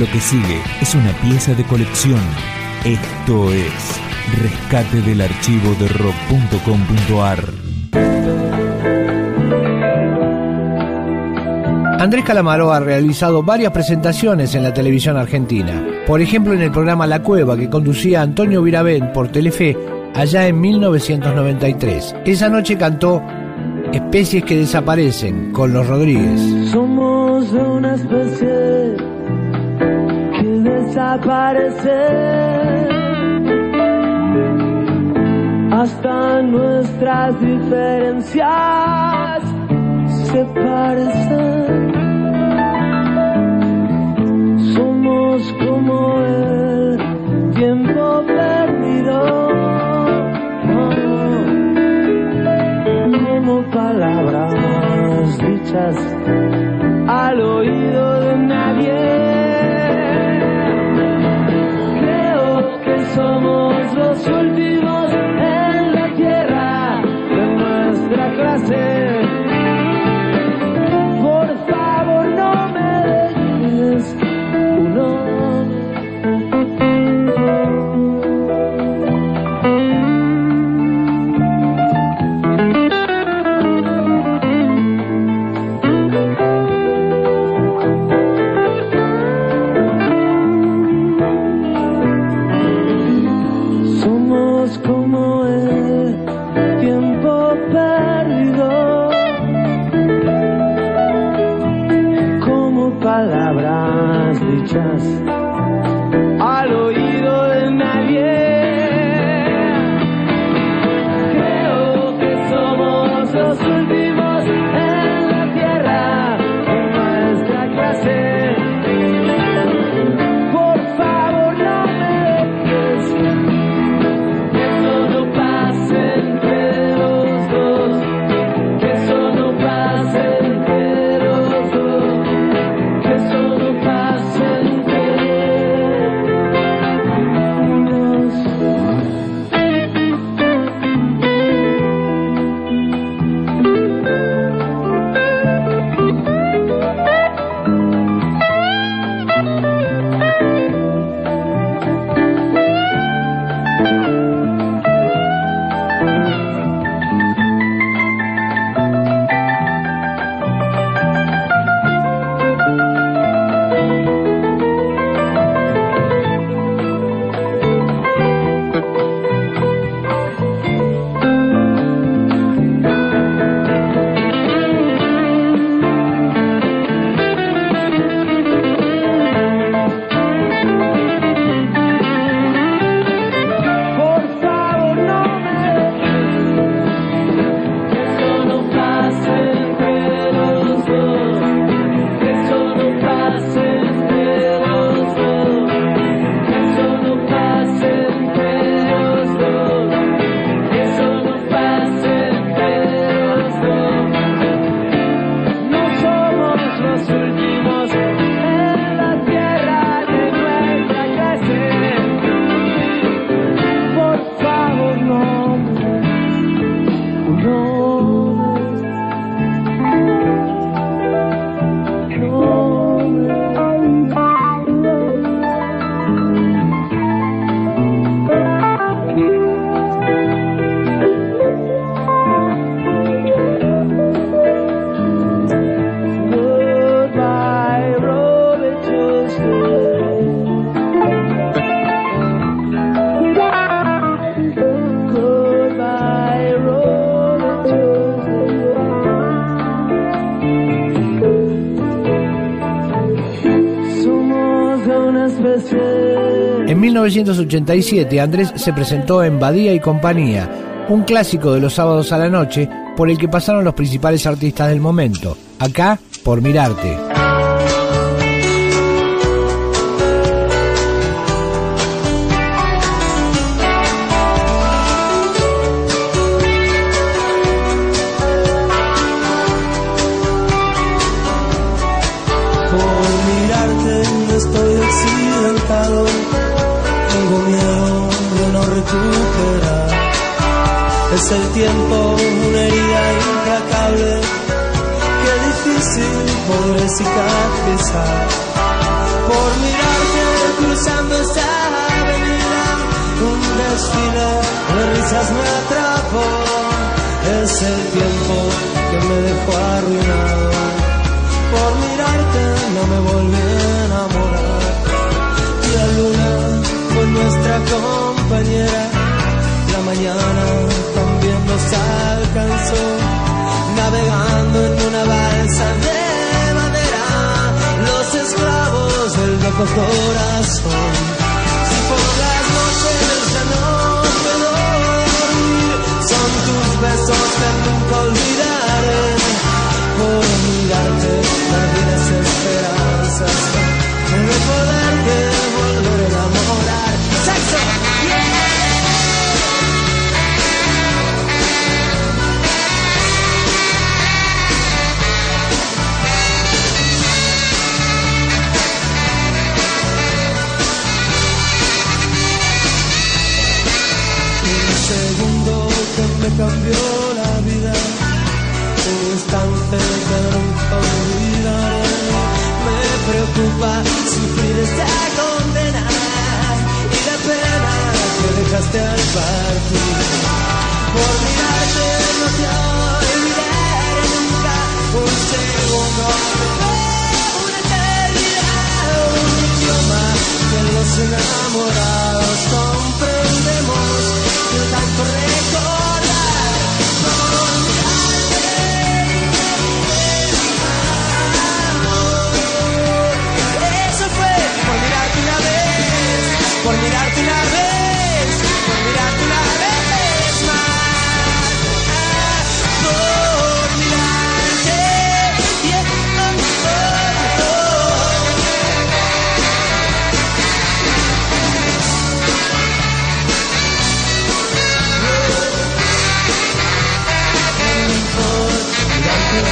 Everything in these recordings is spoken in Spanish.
Lo que sigue es una pieza de colección. Esto es Rescate del archivo de rock.com.ar. Andrés Calamaro ha realizado varias presentaciones en la televisión argentina. Por ejemplo, en el programa La Cueva que conducía Antonio Viravent por Telefe allá en 1993. Esa noche cantó Especies que desaparecen con los Rodríguez. Somos de una especie que desaparece. Hasta nuestras diferencias se parecen. Somos como el tiempo perdido. Como palabras dichas al oído de nadie. Palabras dichas En 1987 Andrés se presentó en Badía y Compañía, un clásico de los sábados a la noche por el que pasaron los principales artistas del momento. Acá, por mirarte. Por mirarte estoy accidentado, recupera. Es el tiempo una herida implacable que difícil podré cicatrizar. Por mirarte cruzando esta corazón. Si por las noches ya no puedo dormir, son tus besos que nunca olvidaré. Preocupa sufrir esta condena y la pena que dejaste al partir.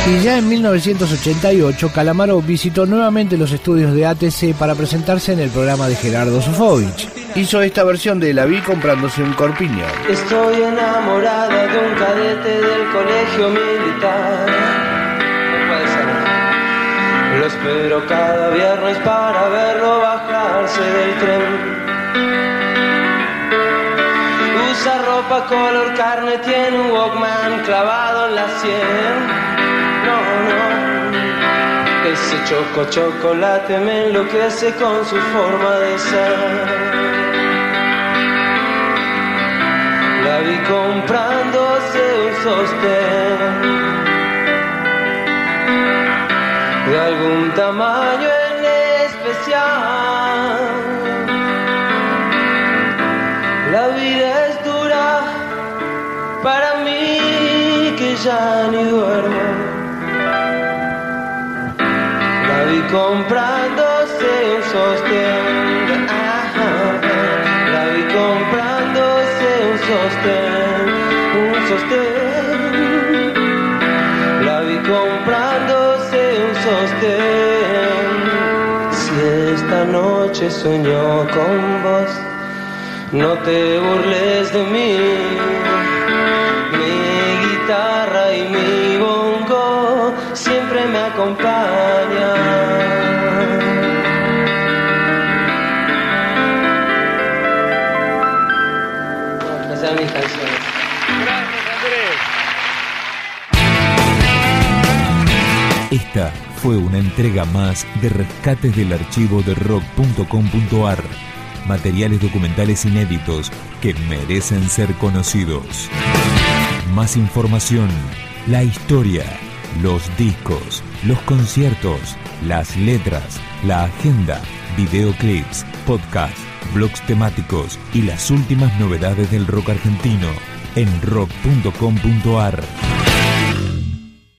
Y ya en 1988, Calamaro visitó nuevamente los estudios de ATC para presentarse en el programa de Gerardo Sofovich. Hizo esta versión de La vi comprándose un corpiño. Estoy enamorada de un cadete del colegio militar. Lo espero cada viernes para verlo bajarse del tren. Usa ropa color carne, tiene un Walkman clavado en la sien. Ese choco chocolate me enloquece con su forma de ser. La vi comprándose un sostén de algún tamaño en especial. La vida es dura para mí que ya ni duermo. Vi comprándose un sostén. La vi comprándose un sostén. Un sostén. La vi comprándose un sostén. Si esta noche soñó con vos, no te burles de mí. Mi guitarra y mi bongo siempre me acompañan. Mis canciones. Esta fue una entrega más de rescates del archivo de rock.com.ar. Materiales documentales inéditos que merecen ser conocidos. Más información, la historia, los discos, los conciertos, las letras, la agenda, videoclips, podcasts, blogs temáticos y las últimas novedades del rock argentino en rock.com.ar.